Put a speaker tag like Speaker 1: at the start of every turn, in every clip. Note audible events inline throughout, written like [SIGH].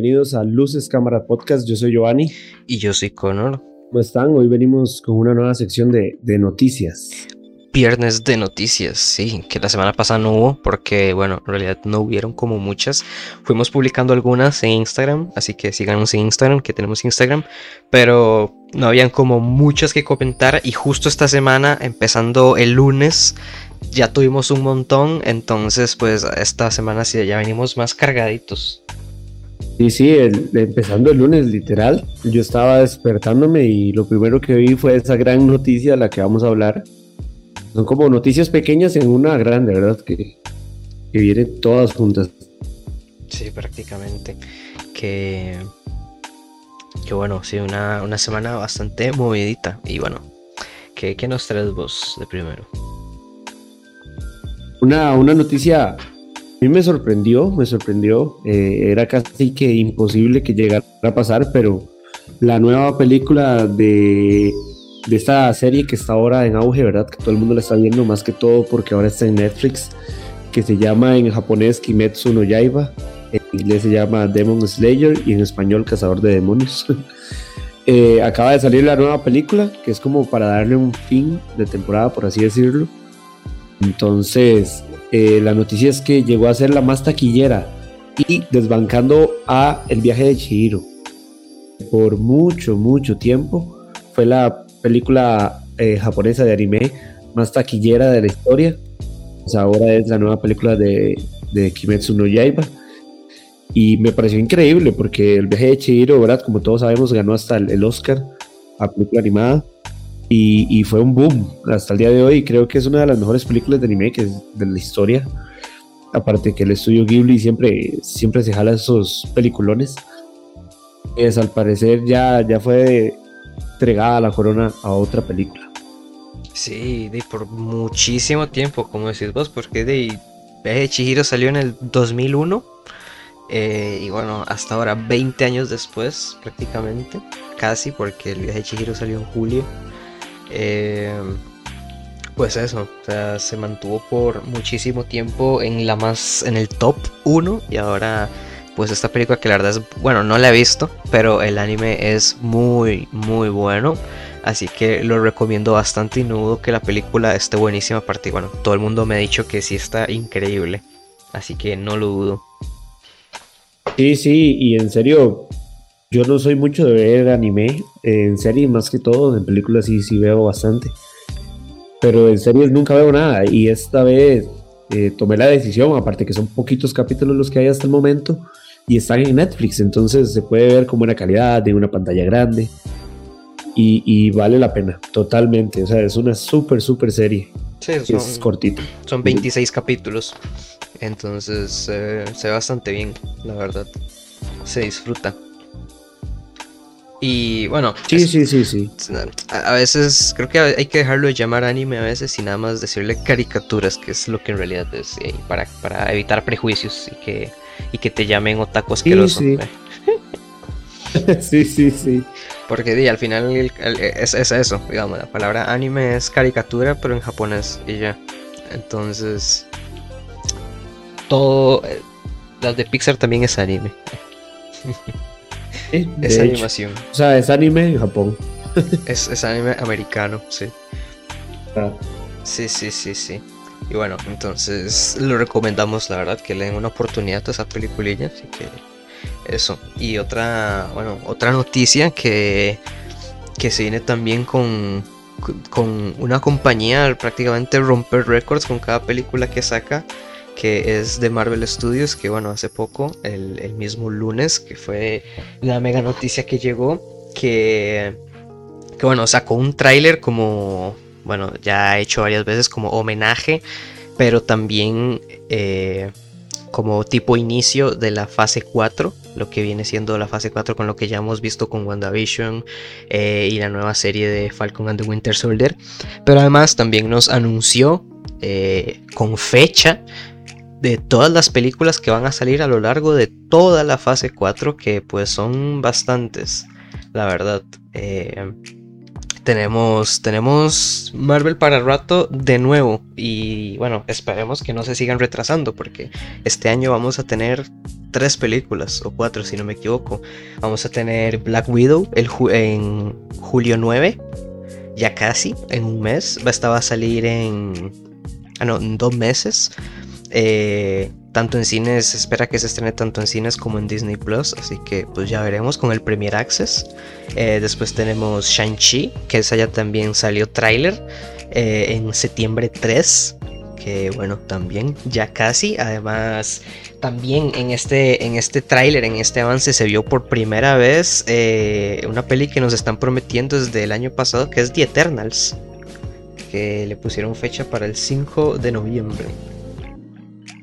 Speaker 1: Bienvenidos a Luces Cámara Podcast. Yo soy Giovanni.
Speaker 2: Y yo soy Connor.
Speaker 1: ¿Cómo están? Hoy venimos con una nueva sección de, de noticias.
Speaker 2: Viernes de noticias, sí, que la semana pasada no hubo porque, bueno, en realidad no hubieron como muchas. Fuimos publicando algunas en Instagram, así que síganos en Instagram, que tenemos Instagram, pero no habían como muchas que comentar y justo esta semana, empezando el lunes, ya tuvimos un montón, entonces pues esta semana sí ya venimos más cargaditos.
Speaker 1: Sí, sí, empezando el lunes, literal. Yo estaba despertándome y lo primero que vi fue esa gran noticia de la que vamos a hablar. Son como noticias pequeñas en una grande, ¿verdad? Que, que vienen todas juntas.
Speaker 2: Sí, prácticamente. Que, que bueno, sí, una, una semana bastante movidita. Y bueno, ¿qué, qué nos traes vos de primero?
Speaker 1: Una, una noticia a mí me sorprendió, me sorprendió. Eh, era casi que imposible que llegara a pasar, pero la nueva película de, de, esta serie que está ahora en auge, ¿verdad? Que todo el mundo la está viendo, más que todo porque ahora está en Netflix, que se llama en japonés Kimetsu no Yaiba, en inglés se llama Demon Slayer y en español Cazador de Demonios. [LAUGHS] eh, acaba de salir la nueva película, que es como para darle un fin de temporada, por así decirlo. Entonces, eh, la noticia es que llegó a ser la más taquillera y desbancando a El viaje de Chihiro. Por mucho, mucho tiempo fue la película eh, japonesa de anime más taquillera de la historia. Pues ahora es la nueva película de, Kimetsu no Yaiba. Y me pareció increíble porque el viaje de Chihiro. Como todos sabemos, ganó hasta el, el Oscar a película animada. Y, fue un boom hasta el día de hoy. Creo que es una de las mejores películas de anime que de la historia. Aparte que el estudio Ghibli siempre, siempre se jala esos peliculones. Es al parecer ya, ya fue entregada la corona a otra película.
Speaker 2: Sí, de por muchísimo tiempo, como decís vos, porque de de Chihiro salió en el 2001. Eh, y bueno, hasta ahora, 20 años después, prácticamente, casi, porque el viaje de Chihiro salió en julio. Eh, pues eso, se mantuvo por muchísimo tiempo en la más en el top 1 y ahora pues esta película que la verdad es bueno, no la he visto, pero el anime es muy muy bueno, así que lo recomiendo bastante y no dudo que la película esté buenísima aparte, bueno, todo el mundo me ha dicho que sí está increíble, así que no lo dudo.
Speaker 1: Sí, sí, y en serio, yo no soy mucho de ver anime, en series más que todo, en películas sí, sí veo bastante. Pero en series nunca veo nada y esta vez eh, tomé la decisión, aparte que son poquitos capítulos los que hay hasta el momento y están en Netflix, entonces se puede ver con buena calidad, en una pantalla grande y, y vale la pena, totalmente. O sea, es una súper, súper serie.
Speaker 2: Sí, son,
Speaker 1: es cortito.
Speaker 2: Son 26 capítulos, entonces eh, se ve bastante bien, la verdad. Se disfruta. Y bueno,
Speaker 1: sí, es, sí, sí, sí.
Speaker 2: A, a, veces creo que hay que dejarlo de llamar anime a veces y nada más decirle caricaturas, que es lo que en realidad es, eh, para, para, evitar prejuicios y que, y que te llamen otaku asqueroso.
Speaker 1: Sí, sí. [LAUGHS] sí, sí, sí.
Speaker 2: Porque di, al final el, el, es, es, eso, digamos, la palabra anime es caricatura, pero en japonés y ya. Entonces, todo, eh, las de Pixar también es anime. [LAUGHS]
Speaker 1: Sí,
Speaker 2: es
Speaker 1: hecho.
Speaker 2: animación.
Speaker 1: O sea, es anime en Japón. [LAUGHS]
Speaker 2: es, es, anime americano, sí.
Speaker 1: Ah.
Speaker 2: Sí, sí, sí, sí. Y bueno, entonces lo recomendamos, la verdad, que le den una oportunidad a esa peliculilla. Así que eso. Y otra, bueno, otra noticia que, que se viene también con, con una compañía prácticamente romper récords con cada película que saca que es de Marvel Studios, que bueno, hace poco, el, el, mismo lunes, que fue la mega noticia que llegó, que, que bueno, sacó un tráiler como, bueno, ya ha hecho varias veces como homenaje, pero también eh, como tipo inicio de la fase 4, lo que viene siendo la fase 4 con lo que ya hemos visto con WandaVision eh, y la nueva serie de Falcon and the Winter Soldier, pero además también nos anunció eh, con fecha de todas las películas que van a salir a lo largo de toda la fase 4, que pues son bastantes, la verdad. Eh, tenemos, tenemos Marvel para rato de nuevo. Y bueno, esperemos que no se sigan retrasando porque este año vamos a tener tres películas, o cuatro si no me equivoco. Vamos a tener Black Widow el en julio 9, ya casi, en un mes. Va a salir en, ah, no, en dos meses. Eh, tanto en cines, espera que se estrene tanto en cines como en Disney Plus, así que pues ya veremos con el Premier Access. Eh, después tenemos Shang-Chi, que esa ya también salió tráiler eh, en septiembre 3, que bueno, también ya casi. Además, también en este, en este tráiler, en este avance, se vio por primera vez eh, una peli que nos están prometiendo desde el año pasado, que es The Eternals, que le pusieron fecha para el 5 de noviembre.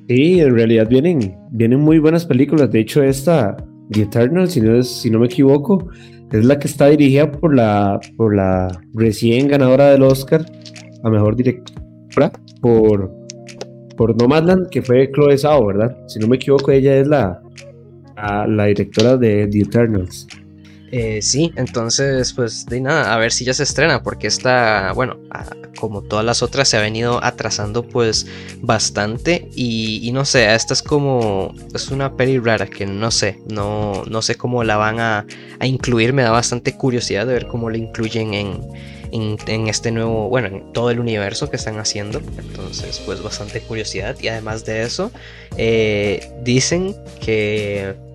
Speaker 1: Sí, en realidad vienen, vienen muy buenas películas. De hecho, esta, The Eternal, si no, es, si no me equivoco, es la que está dirigida por la, por la recién ganadora del Oscar a mejor directora por, por Nomadland, que fue Chloe Zhao, ¿verdad? Si no me equivoco, ella es la, la directora de The Eternals.
Speaker 2: Eh, sí, entonces, pues de nada, a ver si ya se estrena, porque esta, bueno, como todas las otras, se ha venido atrasando pues bastante. Y, no sé, esta es como, es una peli rara que no sé, no, no sé cómo la van a, incluir, me da bastante curiosidad de ver cómo la incluyen en, en, este nuevo, bueno, en todo el universo que están haciendo. Entonces, pues bastante curiosidad. Y además de eso, eh, dicen que que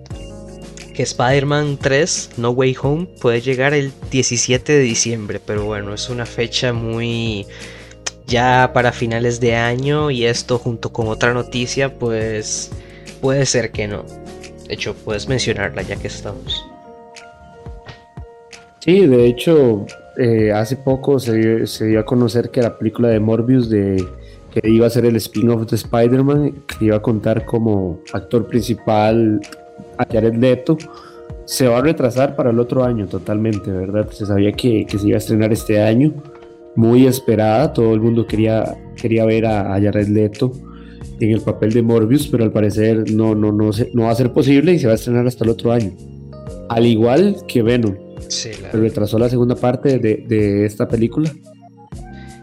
Speaker 2: Spider-Man 3 No Way Home puede llegar el 17 de diciembre, pero bueno, es una fecha muy ya para finales de año y esto junto con otra noticia pues puede ser que no. De hecho, puedes mencionarla ya que estamos.
Speaker 1: Sí, de hecho, eh, hace poco se, se, dio a conocer que la película de Morbius de que iba a ser el spin-off de Spider-Man, que iba a contar como actor principal a Jared Leto se va a retrasar para el otro año totalmente, ¿verdad? Se sabía que, se iba a estrenar este año, muy esperada, todo el mundo quería, quería ver a, a Jared Leto en el papel de Morbius, pero al parecer no, no, no, no va a ser posible y se va a estrenar hasta el otro año. Al igual que Venom. Se retrasó la segunda parte de, de esta película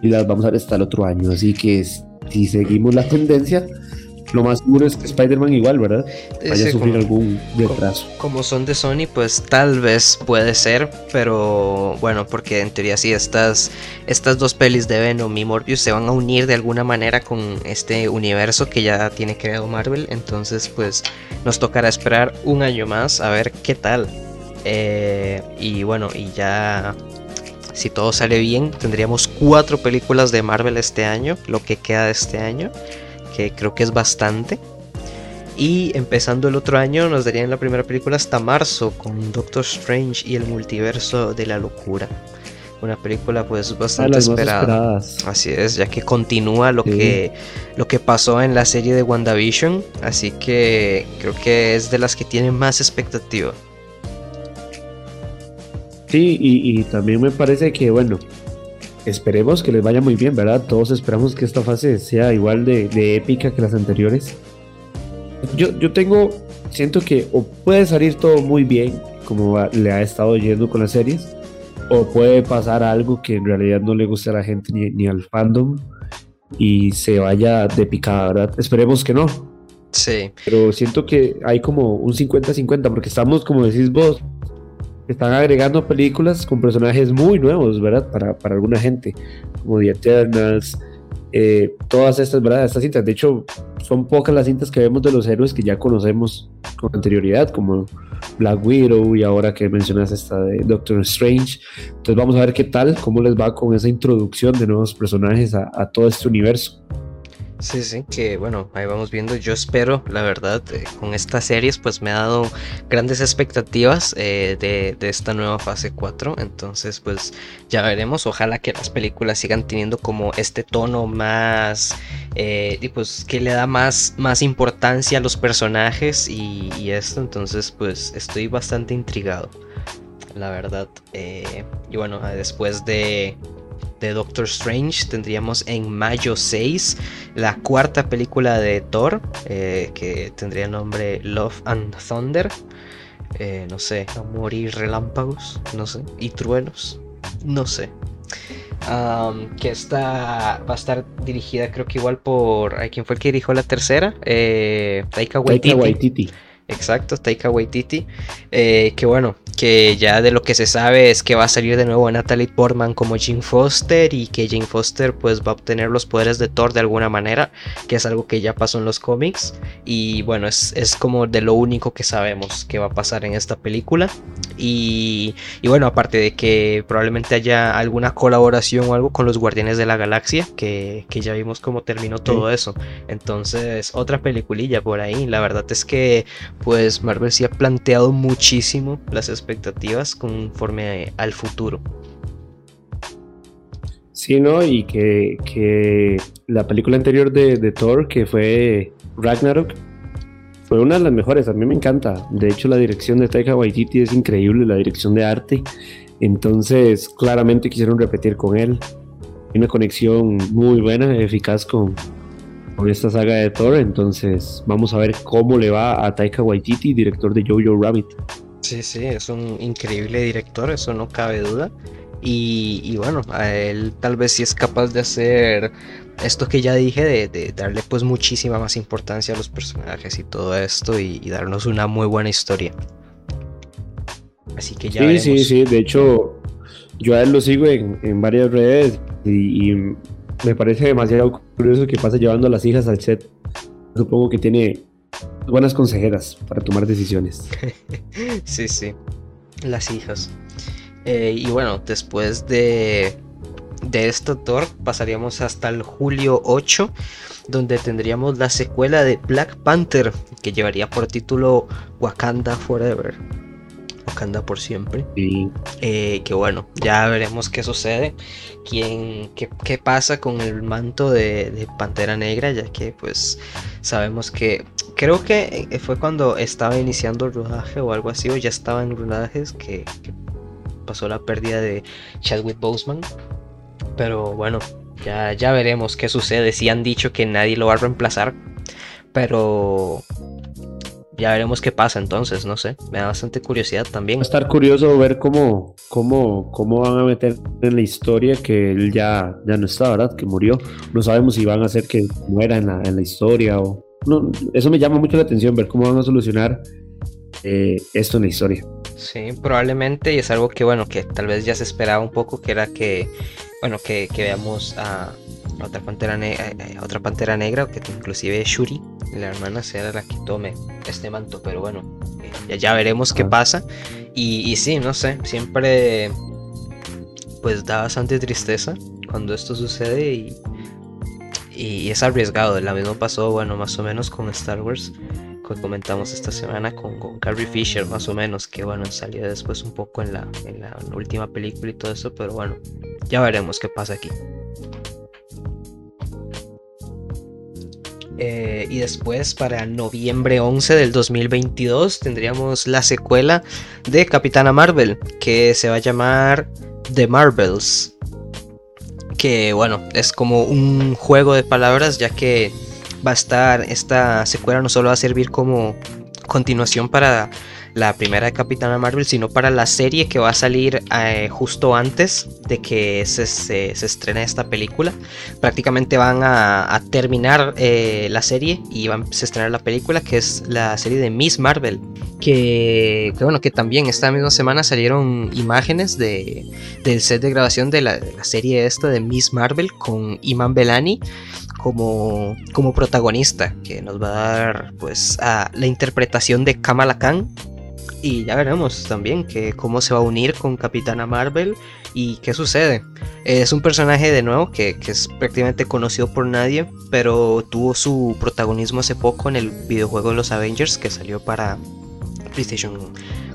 Speaker 1: y las vamos a ver hasta el otro año. Así que si seguimos la tendencia, lo más seguro es que Spider-Man igual, ¿verdad? Vaya a sufrir algún retraso.
Speaker 2: Como, son de Sony, pues tal vez puede ser, pero bueno, porque en teoría sí, estas, estas dos pelis de Venom y Morbius se van a unir de alguna manera con este universo que ya tiene creado Marvel, entonces pues nos tocará esperar un año más a ver qué tal. Eh, y bueno, y ya si todo sale bien, tendríamos cuatro películas de Marvel este año, lo que queda de este año que creo que es bastante. Y empezando el otro año nos darían la primera película hasta marzo con Doctor Strange y el multiverso de la locura. Una película pues bastante esperada. Así es, ya que continúa lo que lo que pasó en la serie de WandaVision, así que creo que es de las que tienen más expectativa.
Speaker 1: Sí, y, y también me parece que bueno, esperemos que les vaya muy bien, ¿verdad? Todos esperamos que esta fase sea igual de, épica que las anteriores. Yo, yo tengo, siento que o puede salir todo muy bien, como le ha estado yendo con las series, o puede pasar algo que en realidad no le guste a la gente ni, ni al fandom y se vaya de picada, ¿verdad? Esperemos que no.
Speaker 2: Sí.
Speaker 1: Pero siento que hay como un 50-50, porque estamos, como decís vos, están agregando películas con personajes muy nuevos, ¿verdad? Para, para alguna gente, como The Eternals, eh, todas estas, ¿verdad? Estas cintas. De hecho, son pocas las cintas que vemos de los héroes que ya conocemos con anterioridad, como Black Widow y ahora que mencionas esta de Doctor Strange. Entonces vamos a ver qué tal, cómo les va con esa introducción de nuevos personajes a, a todo este universo.
Speaker 2: Sí, sí, que bueno, ahí vamos viendo. Yo espero, la verdad, eh, con estas series, pues me ha dado grandes expectativas eh, de, esta nueva fase 4. Entonces, pues ya veremos. Ojalá que las películas sigan teniendo como este tono más, eh, y pues que le da más, más importancia a los personajes y, y esto. Entonces, pues estoy bastante intrigado, la verdad. y bueno, después de de Doctor Strange tendríamos en mayo 6 la cuarta película de Thor, eh, que tendría el nombre Love and Thunder. Eh, no sé, amor y relámpagos, no sé, y truenos, no sé. que está, va a estar dirigida creo que igual por... ¿Quién fue el que dirigió la tercera? Eh, Taika Waititi. Exacto, Taika Waititi. Eh, que bueno, que ya de lo que se sabe es que va a salir de nuevo Natalie Portman como Jane Foster y que Jane Foster pues va a obtener los poderes de Thor de alguna manera, que es algo que ya pasó en los cómics. Y bueno, es, como de lo único que sabemos que va a pasar en esta película. Y, bueno, aparte de que probablemente haya alguna colaboración o algo con los Guardianes de la Galaxia, que, ya vimos cómo terminó todo eso, entonces otra peliculilla por ahí, la verdad es que pues Marvel sí ha planteado muchísimo las expectativas conforme al futuro.
Speaker 1: Sí, ¿no? Y que, la película anterior de, Thor, que fue Ragnarok, fue una de las mejores. A mí me encanta. De hecho, la dirección de Taika Waititi es increíble, la dirección de arte. Entonces, claramente quisieron repetir con él. Una conexión muy buena, eficaz con, con esta saga de Thor. Entonces, vamos a ver cómo le va a Taika Waititi, director de Jojo Rabbit.
Speaker 2: Sí, sí, es un increíble director, eso no cabe duda. Y, bueno, a él tal vez sí es capaz de hacer esto que ya dije, de, darle pues muchísima más importancia a los personajes y todo esto y, darnos una muy buena historia. Así que ya.
Speaker 1: Sí, sí, sí, de hecho yo a él lo sigo en, varias redes y, y, me parece demasiado curioso que pase llevando a las hijas al set. Supongo que tiene buenas consejeras para tomar decisiones. [LAUGHS]
Speaker 2: sí, sí, las hijas. Eh, y bueno, después de, de este Thor pasaríamos hasta el julio 8, donde tendríamos la secuela de Black Panther, que llevaría por título Wakanda Forever. Wakanda por siempre. Eh, que bueno, ya veremos qué sucede. Quién, qué, pasa con el manto de, Pantera Negra, ya que pues sabemos que creo que eh, fue cuando estaba iniciando el rodaje o algo así, o ya estaba en rodajes que, pasó la pérdida de Chadwick Boseman. Pero bueno, ya, ya veremos qué sucede. Si han dicho que nadie lo va a reemplazar, pero ya veremos qué pasa entonces, no sé, me da bastante curiosidad también.
Speaker 1: Va a estar curioso ver cómo, cómo, cómo van a meter en la historia que él ya, ya no está, ¿verdad? Que murió. No sabemos si van a hacer que muera en la, en la historia o... No, eso me llama mucho la atención, ver cómo van a solucionar eh, esto en la historia.
Speaker 2: Sí, probablemente, y es algo que, bueno, que tal vez ya se esperaba un poco, que era que, bueno, que, que veamos a otra pantera, negra, eh, otra pantera negra, que inclusive Shuri, la hermana, sea la que tome este manto, pero bueno, eh, ya, veremos qué pasa. Y, y, sí, no sé, siempre pues da bastante tristeza cuando esto sucede y, y es arriesgado. La mismo pasó, bueno, más o menos con Star Wars que comentamos esta semana con, con, Carrie Fisher, más o menos, que bueno, salió después un poco en la, en la última película y todo eso, pero bueno, ya veremos qué pasa aquí. Eh, y después para noviembre 11 del 2022 tendríamos la secuela de Capitana Marvel que se va a llamar The Marvels. Que bueno, es como un juego de palabras ya que va a estar, esta secuela no solo va a servir como continuación para la primera de Capitana Marvel, sino para la serie que va a salir eh, justo antes de que se, se, estrene esta película. Prácticamente van a, terminar eh, la serie y van a estrenar la película, que es la serie de Miss Marvel. Que, bueno, que también esta misma semana salieron imágenes de, del set de grabación de la, serie esta de Miss Marvel con Iman Belani como, como protagonista, que nos va a dar pues la interpretación de Kamala Khan y ya veremos también que cómo se va a unir con Capitana Marvel y qué sucede. Es un personaje de nuevo que, es prácticamente conocido por nadie, pero tuvo su protagonismo hace poco en el videojuego de los Avengers que salió para PlayStation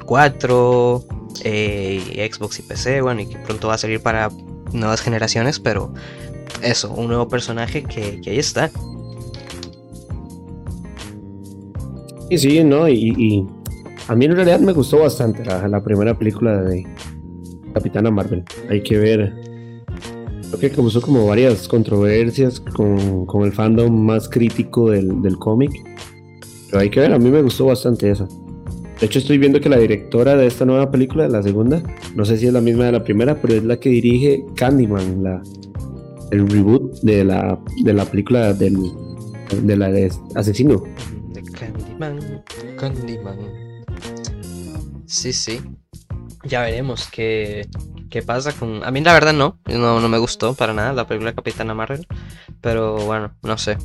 Speaker 2: 4, eh, Xbox y PC, bueno, y que pronto va a salir para nuevas generaciones, pero eso, un nuevo personaje que, ahí está.
Speaker 1: Sí, sí, ¿no? y a mí en realidad me gustó bastante la, primera película de Capitana Marvel. Hay que ver. Creo que causó como varias controversias con, el fandom más crítico del, cómic. Pero hay que ver, a mí me gustó bastante esa. De hecho, estoy viendo que la directora de esta nueva película, la segunda, no sé si es la misma de la primera, pero es la que dirige Candyman, la, el reboot de la, de la película del de la de asesino.
Speaker 2: De Candyman, Candyman. Sí, sí. Ya veremos qué, qué pasa con... A mí la verdad no, no, no me gustó para nada la película Capitana Marvel, pero bueno, no sé.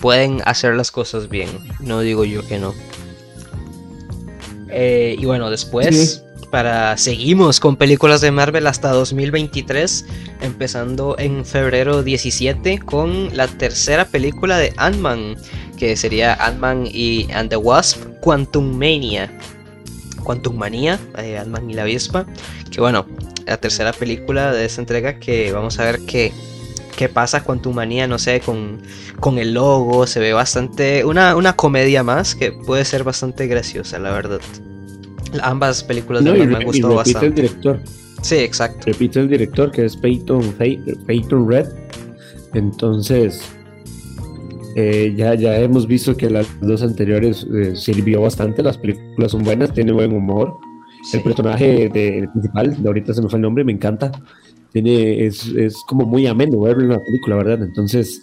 Speaker 2: Pueden hacer las cosas bien, no digo yo que no. Eh, y bueno, después, para seguimos con películas de Marvel hasta 2023, empezando en febrero 17 con la tercera película de Ant-Man, que sería Ant-Man y and the Wasp, Quantum Mania. Quantum Manía, eh, Ant-Man y la Avispa, que bueno, la tercera película de esta entrega que vamos a ver qué, qué pasa Quantum Manía, no sé, con, con el logo, se ve bastante, una, una comedia más que puede ser bastante graciosa, la verdad. Ambas películas
Speaker 1: No,
Speaker 2: de
Speaker 1: y,
Speaker 2: Ant-Man me
Speaker 1: y
Speaker 2: gustó
Speaker 1: repite el
Speaker 2: bastante.
Speaker 1: director.
Speaker 2: Sí, exacto.
Speaker 1: Repite el director, que es Peyton, Peyton Red. Entonces, eh, ya, ya hemos visto que las dos anteriores eh, sirvió bastante. Las películas son buenas, tiene buen humor.
Speaker 2: Sí.
Speaker 1: El personaje de, el principal, de ahorita se me fue el nombre, me encanta. Tiene, es, es como muy ameno verlo en la película, ¿verdad? Entonces,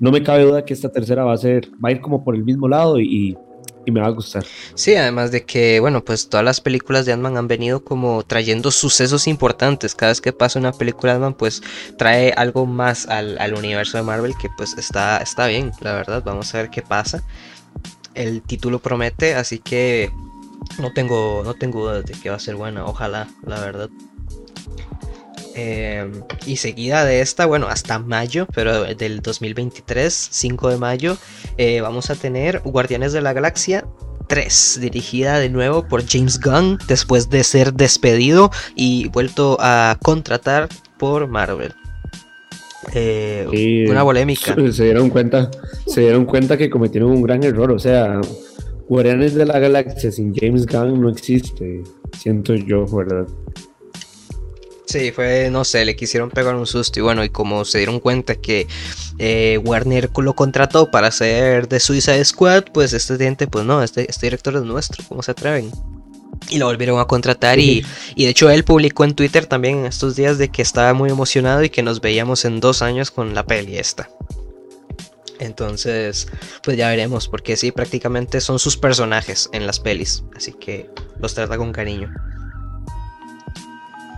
Speaker 1: no me cabe duda que esta tercera va a ser, va a ir como por el mismo lado y, y me va a gustar.
Speaker 2: Sí, además de que, bueno, pues todas las películas de Ant-Man han venido como trayendo sucesos importantes. Cada vez que pasa una película de Ant-Man, pues trae algo más al, al universo de Marvel que pues está, está bien, la verdad. Vamos a ver qué pasa. El título promete, así que no tengo, no tengo dudas de que va a ser buena. Ojalá, la verdad. Eh, y seguida de esta, bueno, hasta mayo, pero del 2023, 5 de mayo, eh, vamos a tener Guardianes de la Galaxia 3, dirigida de nuevo por James Gunn después de ser despedido y vuelto a contratar por Marvel. Eh, una polémica. [LAUGHS]
Speaker 1: Se dieron cuenta, se dieron cuenta que cometieron un gran error. O sea, Guardianes de la Galaxia sin James Gunn no existe. Siento yo, ¿verdad?
Speaker 2: Sí, fue, no sé, le quisieron pegar un susto y bueno, y como se dieron cuenta que eh, Warner lo contrató para hacer de Suicide Squad, pues este gente, pues no, este, este director es nuestro, ¿cómo se atreven? Y lo volvieron a contratar y, y de hecho él publicó en Twitter también en estos días de que estaba muy emocionado y que nos veíamos en dos años con la peli esta. Entonces, pues ya veremos, porque sí, prácticamente son sus personajes en las pelis, así que los trata con cariño.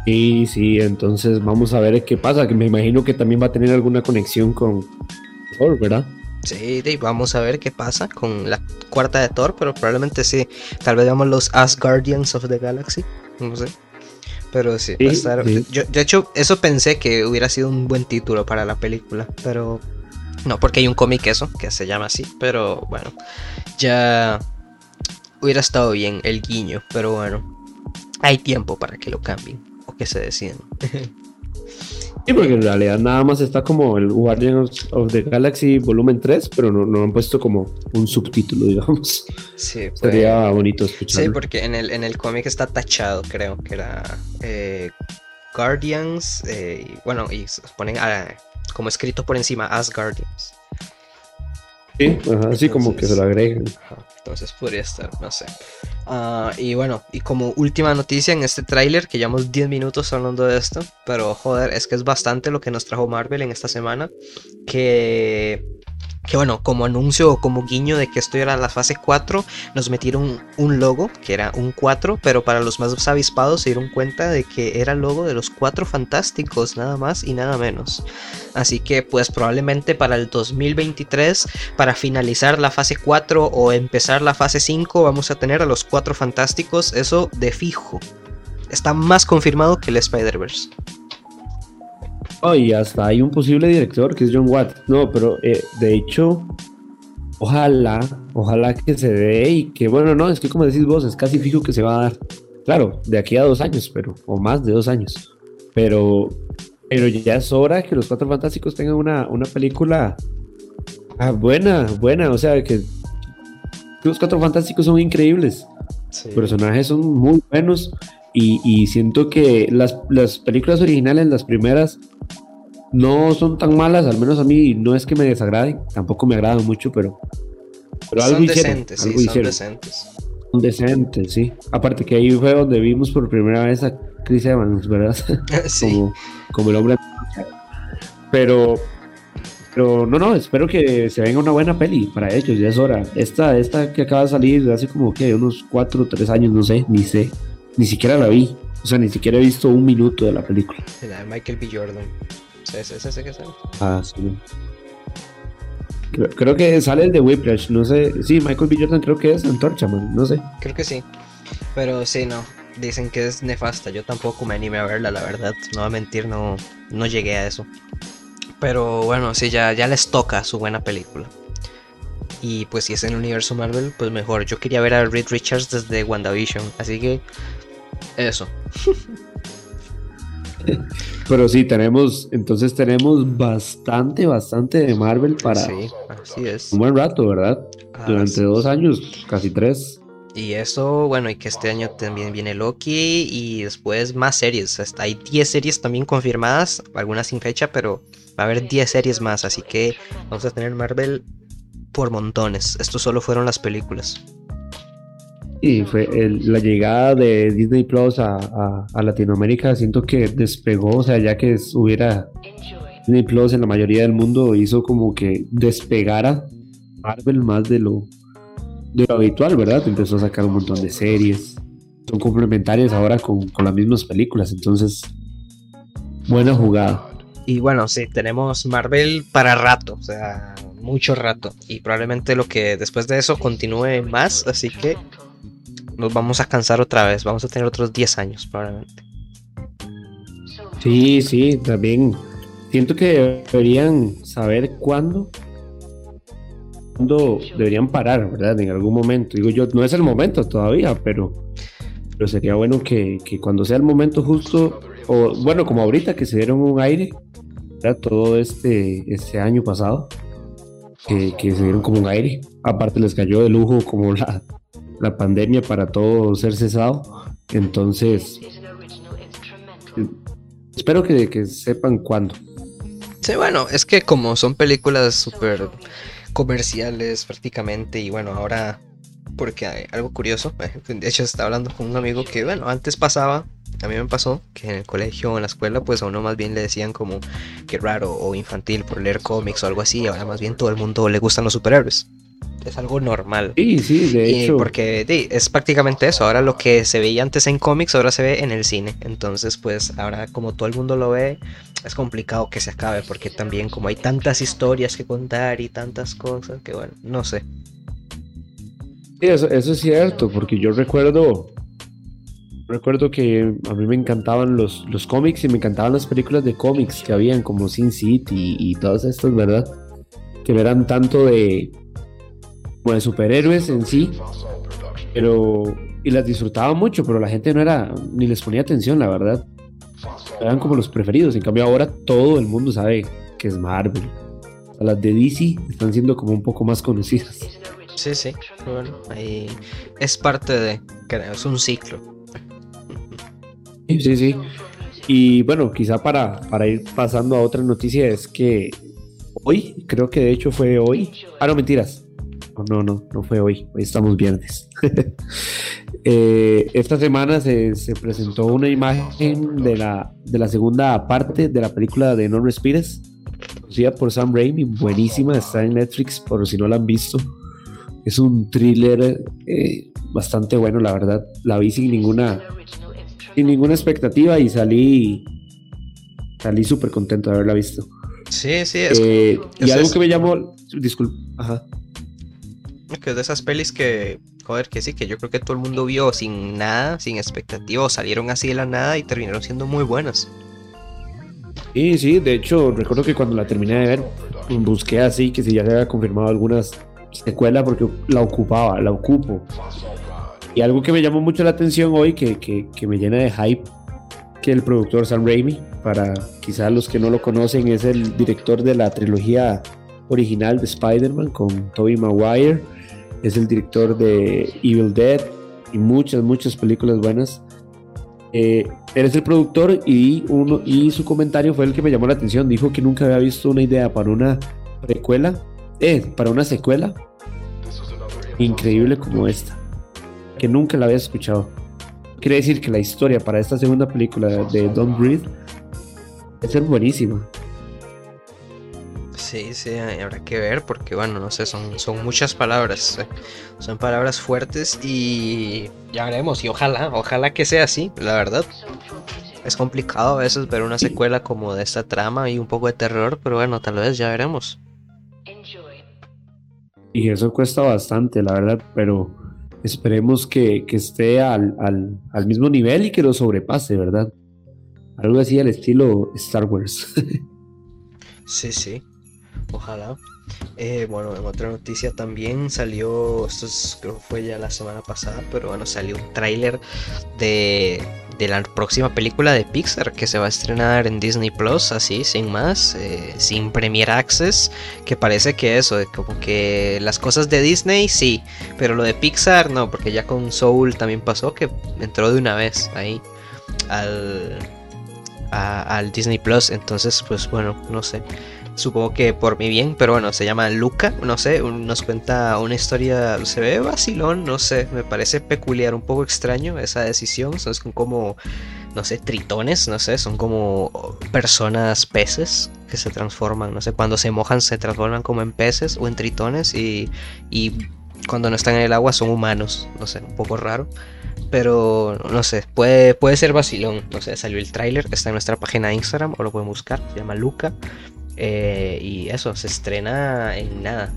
Speaker 1: Y sí, entonces vamos a ver qué pasa. Que me imagino que también va a tener alguna conexión con Thor, ¿verdad?
Speaker 2: Sí, vamos a ver qué pasa con la cuarta de Thor, pero probablemente sí. Tal vez veamos los Asgardians of the Galaxy. No sé. Pero sí, va a
Speaker 1: Sí,
Speaker 2: estar-
Speaker 1: sí.
Speaker 2: Yo, de hecho, eso pensé que hubiera sido un buen título para la película. Pero. No, porque hay un cómic eso, que se llama así. Pero bueno. Ya. Hubiera estado bien el guiño. Pero bueno. Hay tiempo para que lo cambien. O que se decidan.
Speaker 1: Sí, porque en realidad nada más está como el Guardians of the Galaxy volumen 3, pero no, no han puesto como un subtítulo, [LAUGHS] digamos.
Speaker 2: Sí, pues-
Speaker 1: Sería bonito
Speaker 2: Sí,
Speaker 1: escucharlo.
Speaker 2: porque en el, en el cómic está tachado, creo que era eh, Guardians. eh, y bueno, y se ponen ah, como escrito por encima Asgardians.
Speaker 1: Sí, ajá, así como que se lo agregan.
Speaker 2: Ajá, Entonces podría estar, no sé. Ah, y bueno, y como última noticia en este tráiler, que llevamos 10 minutos hablando de esto, pero joder, es que es bastante lo que nos trajo Marvel en esta semana, que... Que bueno, como anuncio o como guiño de que esto era la fase 4, nos metieron un logo, que era un 4, pero para los más avispados se dieron cuenta de que era el logo de los 4 fantásticos, nada más y nada menos. Así que pues probablemente para el 2023 para finalizar la fase 4 o empezar la fase 5 vamos a tener a los 4 fantásticos, eso de fijo. Está más confirmado que el Spider-Verse.
Speaker 1: Oh, y hasta hay un posible director que es John Watt. No, pero eh, de hecho, ojalá, ojalá que se dé y que, bueno, no, es que como decís vos, es casi fijo que se va a dar. Claro, de aquí a dos años, pero, o más de dos años. Pero, pero ya es hora que los Cuatro Fantásticos tengan una, una película ah, buena, buena. O sea, que los Cuatro Fantásticos son increíbles. Los personajes son muy buenos y, y siento que las, las películas originales, las primeras, no son tan malas, al menos a mí no es que me desagraden, tampoco me agradan mucho, pero, pero algo
Speaker 2: son
Speaker 1: hicieron,
Speaker 2: decentes, sí,
Speaker 1: algo
Speaker 2: son
Speaker 1: hicieron.
Speaker 2: decentes.
Speaker 1: decente, sí. Aparte que ahí fue donde vimos por primera vez a Chris Evans, ¿verdad? [LAUGHS] [LAUGHS]
Speaker 2: Sí.
Speaker 1: como, como el hombre. Pero, pero no, no, espero que se venga una buena peli para ellos, ya es hora. Esta, esta que acaba de salir hace como que unos 4 o 3 años, no sé, ni sé, ni siquiera la vi. O sea, ni siquiera he visto un minuto de la película.
Speaker 2: La de Michael B. Jordan. ¿Es ese que sale?
Speaker 1: Ah, sí. Creo, creo que sale el de Whiplash, no sé. Sí, Michael B. Jordan creo que es Antorcha, man, no sé.
Speaker 2: Creo que sí. Pero sí, no. Dicen que es nefasta. Yo tampoco me animé a verla, la verdad. No voy a mentir, no, no llegué a eso. Pero bueno, sí, ya, ya les toca su buena película. Y pues si es en el universo Marvel, pues mejor. Yo quería ver a Reed Richards desde WandaVision. Así que eso. [LAUGHS]
Speaker 1: Pero sí, tenemos, entonces tenemos bastante, bastante de Marvel para
Speaker 2: Sí, así es.
Speaker 1: un buen rato, ¿verdad?
Speaker 2: Ah,
Speaker 1: Durante dos años, casi tres.
Speaker 2: Y eso, bueno, y que este año también viene Loki y después más series. Hasta hay 10 series también confirmadas, algunas sin fecha, pero va a haber 10 series más, así que vamos a tener Marvel por montones. Esto solo fueron las películas.
Speaker 1: Y fue el- la llegada de Disney Plus a, Latinoamérica, siento que despegó, o sea, ya que hubiera Disney Plus en la mayoría del mundo, hizo como que despegara Marvel más de lo, de lo habitual, ¿verdad? Empezó a sacar un montón de series, son complementarias ahora con, con las mismas películas, entonces, buena jugada.
Speaker 2: Y bueno, sí, tenemos Marvel para rato, o sea, mucho rato. Y probablemente lo que después de eso continúe más, así que nos vamos a cansar otra vez. Vamos a tener otros 10 años probablemente.
Speaker 1: Sí, sí, también siento que deberían saber cuándo, cuándo deberían parar, ¿verdad? En algún momento. Digo yo, no es el momento todavía, pero, pero sería bueno que, que cuando sea el momento justo, o bueno, como ahorita que se dieron un aire, ¿verdad? Todo este, este año pasado, que, que se dieron como un aire. Aparte les cayó de lujo como la, la pandemia para todo ser cesado. Entonces, espero que, sepan cuándo.
Speaker 2: Sí, bueno, es que como son películas súper comerciales prácticamente y bueno, ahora porque hay algo curioso, [LAUGHS] de hecho estaba hablando con un amigo que bueno, antes pasaba, a mí me pasó que en el colegio o en la escuela pues a uno más bien le decían como que raro o infantil por leer cómics o algo así, ahora más bien todo el mundo le gustan los superhéroes. Es algo normal.
Speaker 1: Sí, sí, de
Speaker 2: Y
Speaker 1: hecho.
Speaker 2: porque es prácticamente eso. Ahora lo que se veía antes en cómics, ahora se ve en el cine. Entonces, pues ahora como todo el mundo lo ve, es complicado que se acabe. Porque también como hay tantas historias que contar y tantas cosas, que bueno, no sé.
Speaker 1: Sí, eso, eso es cierto, porque yo recuerdo. Recuerdo que a mí me encantaban los, los cómics y me encantaban las películas de cómics que habían, como Sin City y, y todas estas, ¿verdad? Que eran tanto de. Como de superhéroes en sí, pero. y las disfrutaba mucho, pero la gente no era. ni les ponía atención, la verdad. Eran como los preferidos. En cambio, ahora todo el mundo sabe que es Marvel. O sea, las de DC están siendo como un poco más conocidas.
Speaker 2: Sí, sí. Bueno, ahí es parte de, creo, es un ciclo.
Speaker 1: Sí, sí, sí. Y bueno, quizá para, para ir pasando a otra noticia es que hoy, creo que de hecho fue hoy. Ah, no, mentiras. No, no, no, no fue hoy. Hoy estamos viernes. [LAUGHS] Eh, esta semana se, se presentó una imagen de la, de la segunda parte de la película de No Respires, producida por Sam Raimi, buenísima, está en Netflix por si no la han visto. Es un thriller eh, bastante bueno, la verdad. La vi sin ninguna sin ninguna expectativa y salí salí súper contento de haberla visto.
Speaker 2: Sí, sí, es
Speaker 1: Eh, y algo que me llamó, disculpa, ajá.
Speaker 2: Que es de esas pelis que, joder, que sí, que yo creo que todo el mundo vio sin nada, sin expectativa, salieron así de la nada y terminaron siendo muy buenas.
Speaker 1: Sí, sí, de hecho, recuerdo que cuando la terminé de ver, busqué así que si ya se había confirmado algunas secuelas porque la ocupaba, la ocupo. Y algo que me llamó mucho la atención hoy, que, que, que me llena de hype, que el productor Sam Raimi, para quizás los que no lo conocen, es el director de la trilogía original de Spider-Man con Tobey Maguire, es el director de Evil Dead y muchas, muchas películas buenas. Eh, él es el productor y, uno, y su comentario fue el que me llamó la atención. Dijo que nunca había visto una idea para una precuela, eh, para una secuela increíble como esta. que nunca la había escuchado. Quiere decir que la historia para esta segunda película de Don't Breathe es ser buenísima.
Speaker 2: Sí, sí, habrá que ver porque, bueno, no sé, son, son muchas palabras. Eh, son palabras fuertes y ya veremos. Y ojalá, ojalá que sea así, la verdad. Es complicado a veces ver una secuela como de esta trama y un poco de terror, pero bueno, tal vez ya veremos.
Speaker 1: Y eso cuesta bastante, la verdad, pero esperemos que, esté al, al, mismo nivel y que lo sobrepase, ¿verdad? Algo así al estilo Star Wars. [LAUGHS]
Speaker 2: sí, sí, ojalá. Eh, bueno, en otra noticia también salió, esto creo que fue ya la semana pasada, pero bueno, salió un tráiler de de la próxima película de Pixar que se va a estrenar en Disney Plus, así, sin más, eh, sin Premier Access, que parece que eso, como que las cosas de Disney sí, pero lo de Pixar no, porque ya con Soul también pasó que entró de una vez ahí al, al Disney Plus, entonces pues bueno, no sé. Supongo que por mi bien, pero bueno, se llama Luca, no sé, nos cuenta una historia, se ve vacilón, no sé, me parece peculiar, un poco extraño esa decisión, son como, no sé, tritones, no sé, son como personas peces que se transforman, no sé, cuando se mojan se transforman como en peces o en tritones y, y cuando no están en el agua son humanos, no sé, un poco raro. Pero no sé, puede, puede ser vacilón. No sé, salió el tráiler, está en nuestra página de Instagram o lo pueden buscar, se llama Luca. Eh, y eso, se estrena en nada.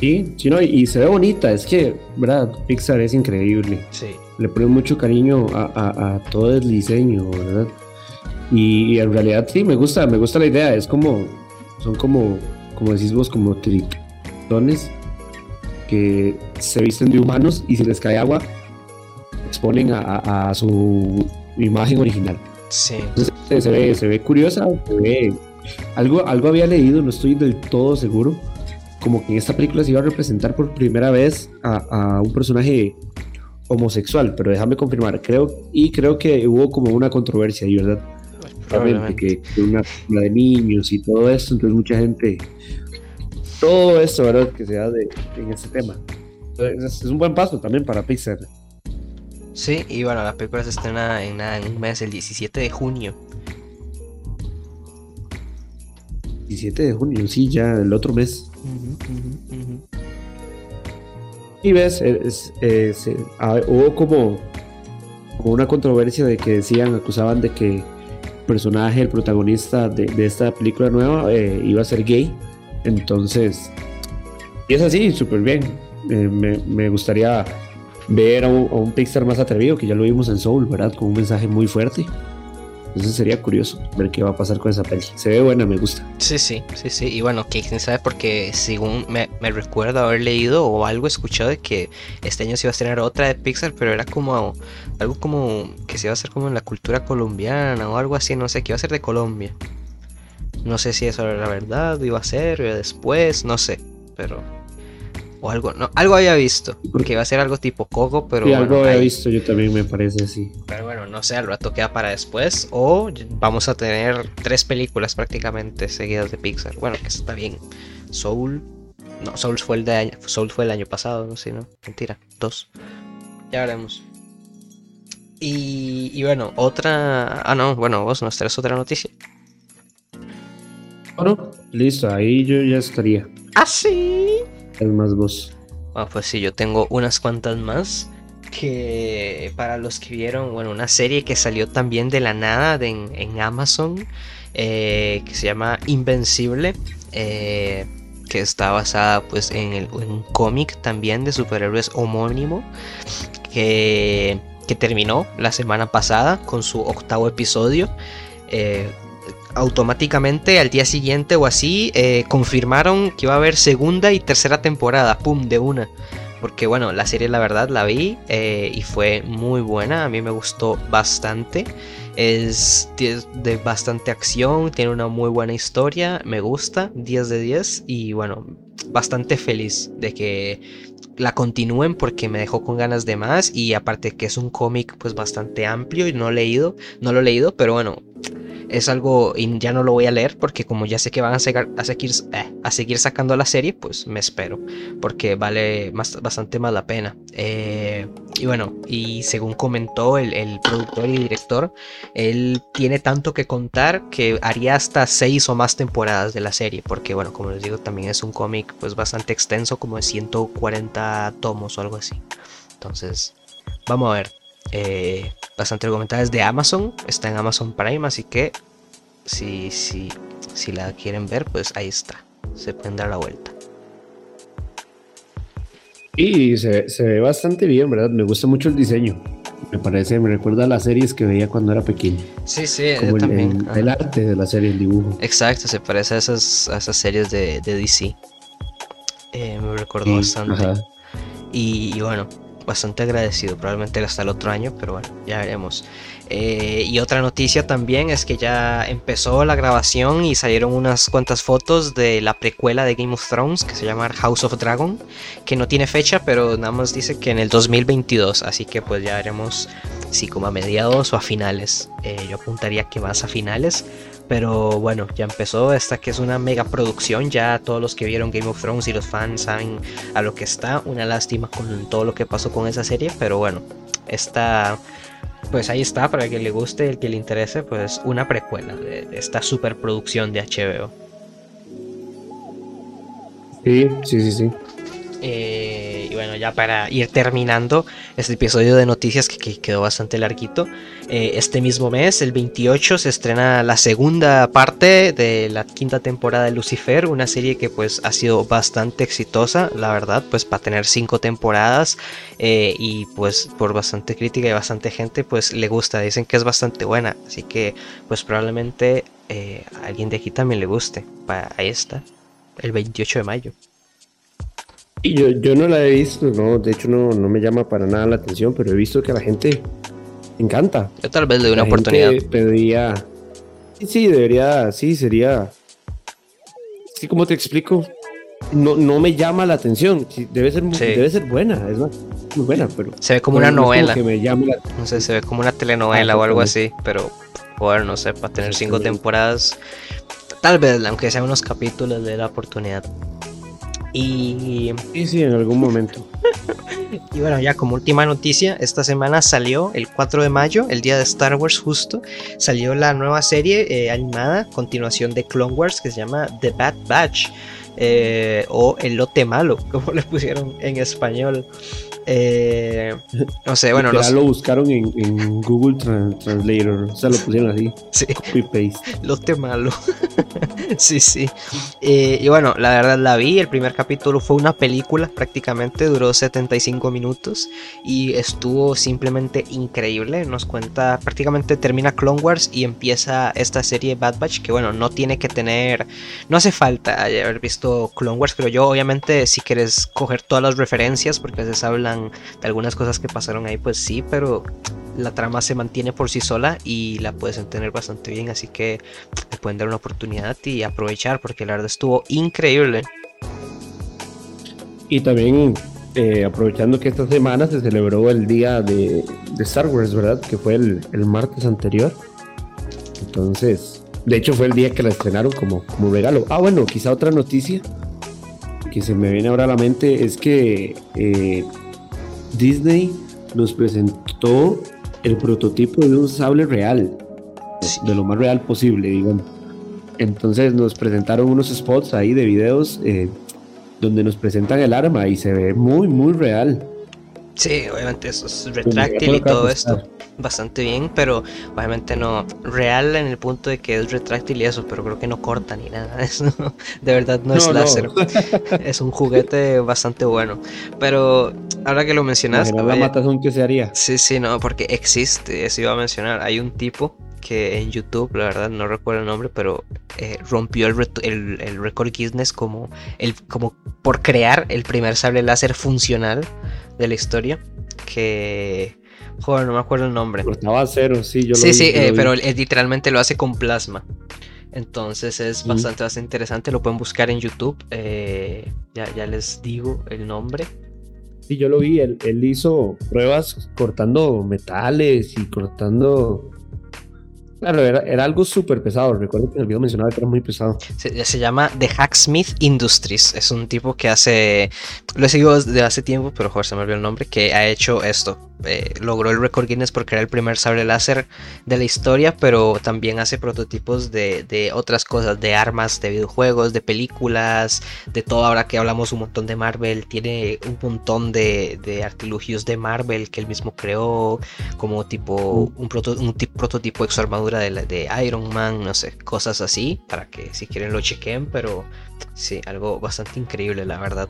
Speaker 1: Sí, sí, no, y, se ve bonita, es que, ¿verdad? Pixar es increíble.
Speaker 2: Sí.
Speaker 1: Le pone mucho cariño a, todo el diseño, ¿verdad? Y, en realidad sí, me gusta, me gusta la idea, es como, son como, como decís vos, como tritones que se visten de humanos y si les cae agua, exponen a, a su imagen original.
Speaker 2: Sí.
Speaker 1: Entonces, se, ve, se ve curiosa, se ve... Algo, algo había leído, no estoy del todo seguro, como que en esta película se iba a representar por primera vez a, un personaje homosexual, pero déjame confirmar, creo, y creo que hubo como una controversia ahí, ¿verdad? Probablemente, que, una película de niños y todo esto, entonces mucha gente, todo esto, ¿verdad? Que se da de, en ese tema. es un buen paso también para Pixar.
Speaker 2: Sí, y bueno, la película se estrena en, en un mes, el 17 de junio.
Speaker 1: 17 de junio, sí, ya el otro mes. Y ves, hubo como, como una controversia de que decían, acusaban de que el personaje, el protagonista de, esta película nueva eh, iba a ser gay. Entonces, y es así, súper bien. Eh, me, me gustaría ver a un, Pixar más atrevido, que ya lo vimos en Soul, ¿verdad? Con un mensaje muy fuerte. Entonces sería curioso ver qué va a pasar con esa peli. Se ve buena, me gusta.
Speaker 2: Sí, sí, sí, sí. Y bueno, quién sabe, porque según me, me recuerdo haber leído o algo escuchado de que este año se iba a estrenar otra de Pixar, pero era como algo como que se iba a hacer como en la cultura colombiana o algo así, no sé, que iba a ser de Colombia. No sé si eso era la verdad, iba a ser después, no sé, pero o algo, no, algo había visto, porque iba a ser algo tipo Coco, pero...
Speaker 1: Sí, algo había visto, yo también me parece así.
Speaker 2: Pero bueno, no sé, al rato queda para después, o vamos a tener tres películas prácticamente seguidas de Pixar. Bueno, que está bien. Soul, no, Soul fue el, de año, Soul fue el año pasado, no sé, ¿no? Mentira, dos. Ya veremos. Y, y bueno, otra... Ah, no, bueno, vos nos traes otra noticia.
Speaker 1: Bueno, listo, ahí yo ya estaría.
Speaker 2: ¿Ah, sí?
Speaker 1: Más vos.
Speaker 2: Ah, pues sí, yo tengo unas cuantas más. Que para los que vieron, bueno, una serie que salió también de la nada en, Amazon, eh, que se llama Invencible, eh, que está basada pues en, el, un cómic también de superhéroes homónimo, que, que terminó la semana pasada con su octavo episodio. Eh, automáticamente al día siguiente o así eh, confirmaron que iba a haber segunda y tercera temporada, pum, de una. Porque bueno, la serie la verdad la vi eh, y fue muy buena, a mí me gustó bastante. Es de bastante acción, tiene una muy buena historia, me gusta, 10 de 10 y bueno, bastante feliz de que la continúen porque me dejó con ganas de más y aparte que es un cómic pues bastante amplio y no leído, no lo he leído, pero bueno, es algo y ya no lo voy a leer porque como ya sé que van a, a, seguir, eh, a seguir sacando la serie, pues me espero porque vale más, bastante más la pena. Eh, y bueno, y según comentó el, el, productor y director, él tiene tanto que contar que haría hasta seis o más temporadas de la serie porque bueno, como les digo, también es un cómic pues bastante extenso, como de 140 tomos o algo así. Entonces, vamos a ver. Eh, bastante recomendada es de Amazon, está en Amazon Prime, así que si, si, si la quieren ver, pues ahí está. Se pueden dar la vuelta.
Speaker 1: Y se, se, ve bastante bien, ¿verdad? Me gusta mucho el diseño. Me parece, me recuerda a las series que veía cuando era pequeño.
Speaker 2: Sí, sí,
Speaker 1: Como el, también. El, el, arte de la serie, el dibujo.
Speaker 2: Exacto, se parece a esas, a esas series de, de DC. Eh, me recordó sí, bastante. Y, y, bueno, bastante agradecido, probablemente hasta el otro año, pero bueno, ya veremos. Eh, y otra noticia también es que ya empezó la grabación y salieron unas cuantas fotos de la precuela de Game of Thrones que se llama House of Dragon, que no tiene fecha, pero nada más dice que en el 2022, así que pues ya veremos si como a mediados o a finales. Eh, yo apuntaría que más a finales. Pero bueno, ya empezó esta que es una mega producción. Ya todos los que vieron Game of Thrones y los fans saben a lo que está. Una lástima con todo lo que pasó con esa serie. Pero bueno, esta pues ahí está, para que le guste, el que le interese, pues una precuela de esta superproducción de HBO.
Speaker 1: Sí, sí, sí, sí.
Speaker 2: Eh, y bueno, ya para ir terminando este episodio de noticias que, que quedó bastante larguito, eh, este mismo mes, el 28, se estrena la segunda parte de la quinta temporada de Lucifer, una serie que pues ha sido bastante exitosa, la verdad, pues para tener cinco temporadas eh, y pues por bastante crítica y bastante gente pues le gusta, dicen que es bastante buena, así que pues probablemente a alguien de aquí también le guste. Ahí está, el 28 de mayo.
Speaker 1: Y yo, yo no la he visto, no, de hecho no, no me llama para nada la atención, pero he visto que a la gente encanta.
Speaker 2: Yo tal vez le doy una la oportunidad.
Speaker 1: Pedía... Sí, sí, debería, sí, sería... Sí, como te explico, no, no me llama la atención. Debe ser, sí. debe ser buena, es más, muy buena, pero...
Speaker 2: Se ve como una novela.
Speaker 1: Como que me llama la...
Speaker 2: No sé, se ve como una telenovela ah, o algo así, pero bueno, no sé, para tener cinco temporadas, tal vez, aunque sean unos capítulos, de la oportunidad. Y.
Speaker 1: Sí, sí, en algún momento. [LAUGHS]
Speaker 2: y bueno, ya como última noticia, esta semana salió el 4 de mayo, el día de Star Wars, justo. Salió la nueva serie eh, animada, continuación de Clone Wars, que se llama The Bad Batch. Eh, o El Lote Malo, [LAUGHS] como le pusieron en español. Eh, no sé, bueno.
Speaker 1: Ya lo buscaron en, en Google Translator. O sea, lo pusieron así. [LAUGHS]
Speaker 2: Sí.
Speaker 1: Copy paste.
Speaker 2: Lote malo. [LAUGHS] sí, sí. Eh, y bueno, la verdad la vi. El primer capítulo fue una película prácticamente. Duró 75 minutos. Y estuvo simplemente increíble. Nos cuenta, prácticamente termina Clone Wars y empieza esta serie Bad Batch. Que bueno, no tiene que tener. No hace falta haber visto Clone Wars. Pero yo, obviamente, si quieres coger todas las referencias, porque a veces hablan de algunas cosas que pasaron ahí, pues sí, pero la trama se mantiene por sí sola y la puedes entender bastante bien, así que te pueden dar una oportunidad y aprovechar porque la verdad estuvo increíble.
Speaker 1: Y también eh, aprovechando que esta semana se celebró el día de, de Star Wars, ¿verdad? Que fue el, el, martes anterior. Entonces, de hecho fue el día que la estrenaron como, como regalo. Ah, bueno, quizá otra noticia que se me viene ahora a la mente es que eh, Disney nos presentó el prototipo de un sable real, de lo más real posible, digamos. Entonces nos presentaron unos spots ahí de videos eh, donde nos presentan el arma y se ve muy, muy real.
Speaker 2: Sí, obviamente eso es retráctil y todo esto bastante bien, pero obviamente no real en el punto de que es retráctil y eso, pero creo que no corta ni nada. Eso [LAUGHS] de verdad no, no es láser. No. [LAUGHS] es un juguete bastante bueno. Pero ahora que lo mencionas,
Speaker 1: la matazón que se haría.
Speaker 2: Sí, sí, no, porque existe, eso iba a mencionar. Hay un tipo que en YouTube, la verdad no recuerdo el nombre, pero eh, rompió el, el, el récord Guinness como, el, como por crear el primer sable láser funcional de la historia. Que Joder, no me acuerdo el nombre.
Speaker 1: Cortaba cero, sí, yo
Speaker 2: Sí,
Speaker 1: lo
Speaker 2: sí,
Speaker 1: vi,
Speaker 2: eh,
Speaker 1: lo
Speaker 2: pero él literalmente lo hace con plasma. Entonces es bastante, bastante interesante. Lo pueden buscar en YouTube. Eh, ya, ya les digo el nombre.
Speaker 1: Sí, yo lo vi. Él, él hizo pruebas cortando metales y cortando Claro, era, algo súper pesado. Recuerdo que en el video que era muy pesado.
Speaker 2: Se, se, llama The Hacksmith Industries. Es un tipo que hace. Lo he seguido desde hace tiempo, pero joder, se me olvidó el nombre. Que ha hecho esto. Eh, logró el récord Guinness porque era el primer sable láser de la historia, pero también hace prototipos de, de, otras cosas, de armas, de videojuegos, de películas, de todo. Ahora que hablamos un montón de Marvel, tiene un montón de, de artilugios de Marvel que él mismo creó, como tipo mm. un, proto, un prototipo de su armadura de, Iron Man, no sé, cosas así, para que si quieren lo chequen, pero sí, algo bastante increíble, la verdad.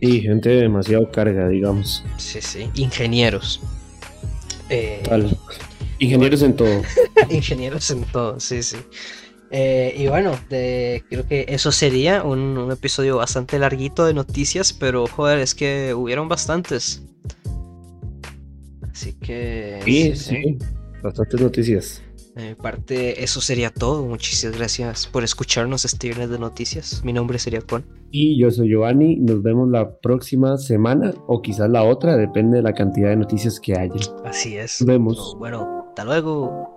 Speaker 1: Y gente demasiado carga, digamos.
Speaker 2: Sí, sí, ingenieros.
Speaker 1: Eh, ingenieros en todo. [LAUGHS]
Speaker 2: ingenieros en todo, sí, sí. Eh, y bueno, creo que eso sería un, episodio bastante larguito de noticias, pero joder, es que hubieron bastantes. Así que...
Speaker 1: sí. sí bastantes noticias.
Speaker 2: De parte, eso sería todo. Muchísimas gracias por escucharnos este viernes de noticias. Mi nombre sería Con.
Speaker 1: Y yo soy Giovanni. Nos vemos la próxima semana o quizás la otra, depende de la cantidad de noticias que haya.
Speaker 2: Así es.
Speaker 1: Nos vemos.
Speaker 2: Bueno, hasta luego.